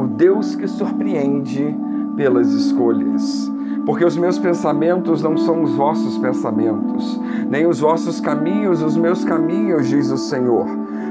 o Deus que surpreende pelas escolhas. Porque os meus pensamentos não são os vossos pensamentos, nem os vossos caminhos os meus caminhos, diz o Senhor.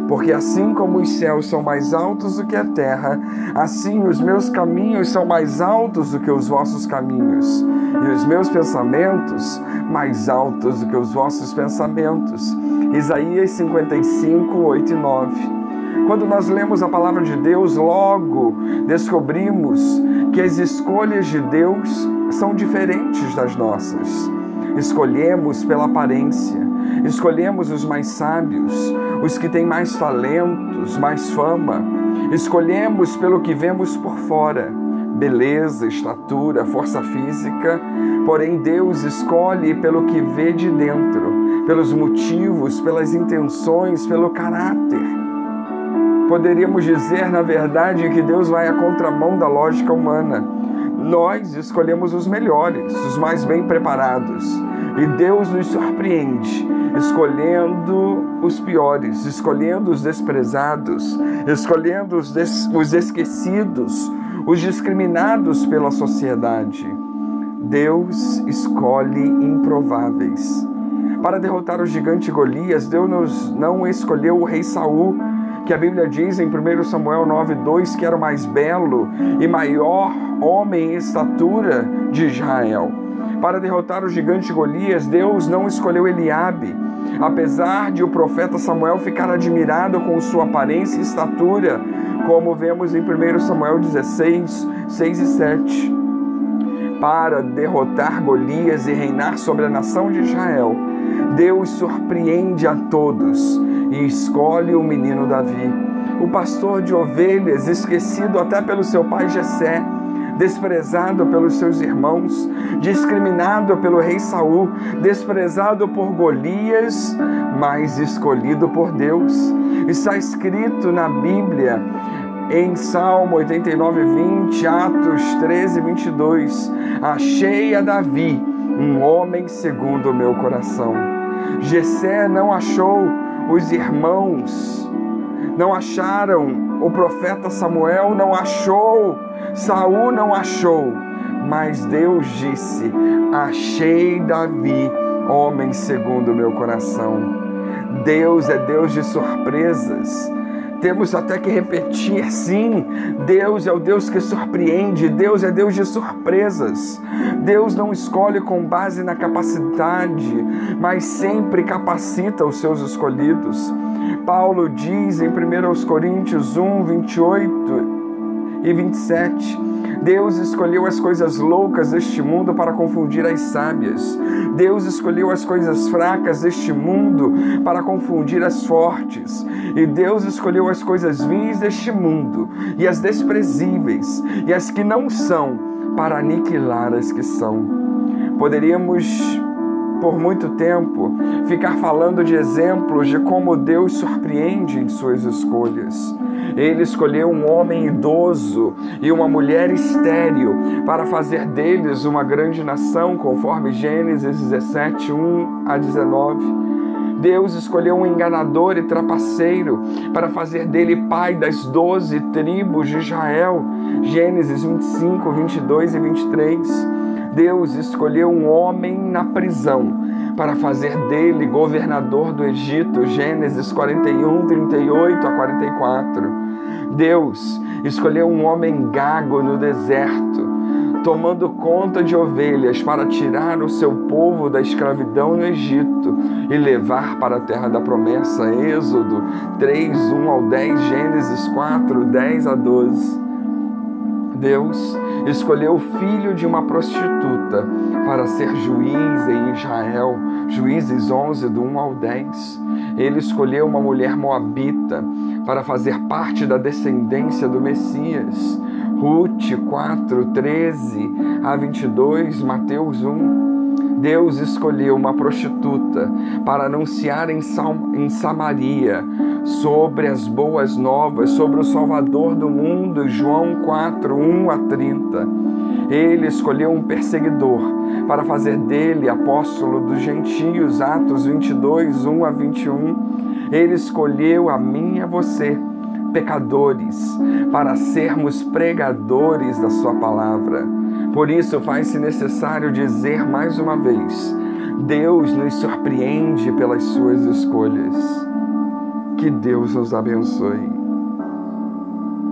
Porque assim como os céus são mais altos do que a terra, assim os meus caminhos são mais altos do que os vossos caminhos, e os meus pensamentos mais altos do que os vossos pensamentos. Isaías 55, 8 e 9. Quando nós lemos a palavra de Deus, logo descobrimos que as escolhas de Deus são diferentes das nossas. Escolhemos pela aparência, escolhemos os mais sábios, os que têm mais talentos, mais fama, escolhemos pelo que vemos por fora, beleza, estatura, força física, porém Deus escolhe pelo que vê de dentro, pelos motivos, pelas intenções, pelo caráter. Poderíamos dizer, na verdade, que Deus vai à contramão da lógica humana. Nós escolhemos os melhores, os mais bem preparados. E Deus nos surpreende, escolhendo os piores, escolhendo os desprezados, escolhendo os, des os esquecidos, os discriminados pela sociedade. Deus escolhe improváveis. Para derrotar o gigante Golias, Deus não escolheu o rei Saul, que a Bíblia diz em 1 Samuel 9:2 que era o mais belo e maior homem em estatura de Israel. Para derrotar o gigante Golias, Deus não escolheu Eliabe, apesar de o profeta Samuel ficar admirado com sua aparência e estatura, como vemos em 1 Samuel 16, 6 e 7. Para derrotar Golias e reinar sobre a nação de Israel, Deus surpreende a todos e escolhe o menino Davi, o pastor de ovelhas, esquecido até pelo seu pai Jessé, desprezado pelos seus irmãos, discriminado pelo rei Saul, desprezado por Golias, mas escolhido por Deus. Está escrito na Bíblia em Salmo 89, 20, Atos 13, 22, achei a Davi, um homem segundo o meu coração. Jessé não achou os irmãos, não acharam, o profeta Samuel não achou, Saul não achou, mas Deus disse: Achei Davi, homem segundo o meu coração. Deus é Deus de surpresas. Temos até que repetir, sim, Deus é o Deus que surpreende, Deus é Deus de surpresas. Deus não escolhe com base na capacidade, mas sempre capacita os seus escolhidos. Paulo diz em 1 Coríntios 1, 28 e 27, Deus escolheu as coisas loucas deste mundo para confundir as sábias. Deus escolheu as coisas fracas deste mundo para confundir as fortes. E Deus escolheu as coisas vis deste mundo e as desprezíveis e as que não são para aniquilar as que são. Poderíamos por muito tempo ficar falando de exemplos de como Deus surpreende em suas escolhas. Ele escolheu um homem idoso e uma mulher estéril para fazer deles uma grande nação, conforme Gênesis 17, 1 a 19. Deus escolheu um enganador e trapaceiro para fazer dele pai das doze tribos de Israel. Gênesis 25, 22 e 23. Deus escolheu um homem na prisão para fazer dele governador do Egito. Gênesis 41, 38 a 44. Deus escolheu um homem gago no deserto, tomando conta de ovelhas para tirar o seu povo da escravidão no Egito e levar para a terra da promessa. Êxodo 3, 1 ao 10, Gênesis 4, 10 a 12. Deus escolheu o filho de uma prostituta para ser juiz em Israel, Juízes 11, do 1 ao 10. Ele escolheu uma mulher moabita para fazer parte da descendência do Messias, Ruth 4, 13 a 22, Mateus 1. Deus escolheu uma prostituta para anunciar em, Samaria sobre as boas novas, sobre o Salvador do mundo, João 4, 1 a 30. Ele escolheu um perseguidor para fazer dele apóstolo dos gentios, Atos 22, 1 a 21. Ele escolheu a mim e a você pecadores para sermos pregadores da Sua palavra. Por isso, faz-se necessário dizer mais uma vez: Deus nos surpreende pelas Suas escolhas. Que Deus nos abençoe.